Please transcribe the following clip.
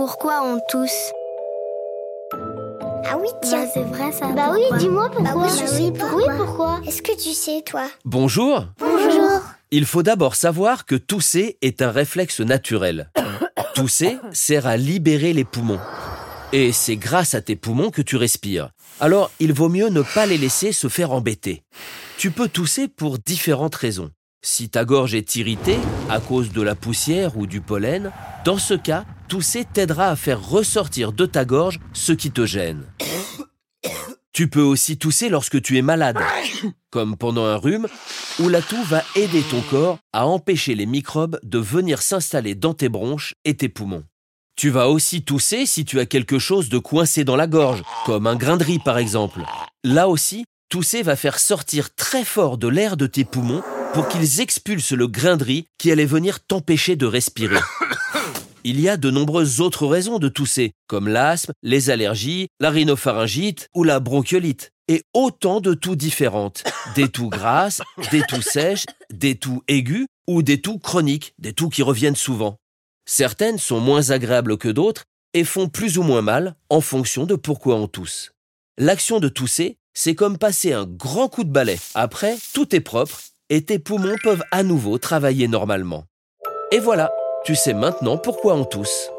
pourquoi on tousse Ah oui, tiens. Bah, c'est vrai ça. Bah oui, pourquoi dis-moi pourquoi. Bah oui, je sais pourquoi. pourquoi. Oui, pourquoi Est-ce que tu sais, toi? Bonjour Bonjour. Il faut d'abord savoir que tousser est un réflexe naturel. Tousser sert à libérer les poumons. Et c'est grâce à tes poumons que tu respires. Alors, il vaut mieux ne pas les laisser se faire embêter. Tu peux tousser pour différentes raisons. Si ta gorge est irritée à cause de la poussière ou du pollen, dans ce cas, tousser t'aidera à faire ressortir de ta gorge ce qui te gêne. Tu peux aussi tousser lorsque tu es malade, comme pendant un rhume, où la toux va aider ton corps à empêcher les microbes de venir s'installer dans tes bronches et tes poumons. Tu vas aussi tousser si tu as quelque chose de coincé dans la gorge, comme un grain de riz par exemple. Là aussi, tousser va faire sortir très fort de l'air de tes poumons pour qu'ils expulsent le grain de riz qui allait venir t'empêcher de respirer. Il y a de nombreuses autres raisons de tousser, comme l'asthme, les allergies, la rhinopharyngite ou la bronchiolite, et autant de toux différentes. Des toux grasses, des toux sèches, des toux aigus ou des toux chroniques, des toux qui reviennent souvent. Certaines sont moins agréables que d'autres et font plus ou moins mal en fonction de pourquoi on tousse. L'action de tousser, c'est comme passer un grand coup de balai. Après, tout est propre et tes poumons peuvent à nouveau travailler normalement. Et voilà, tu sais maintenant pourquoi on tousse.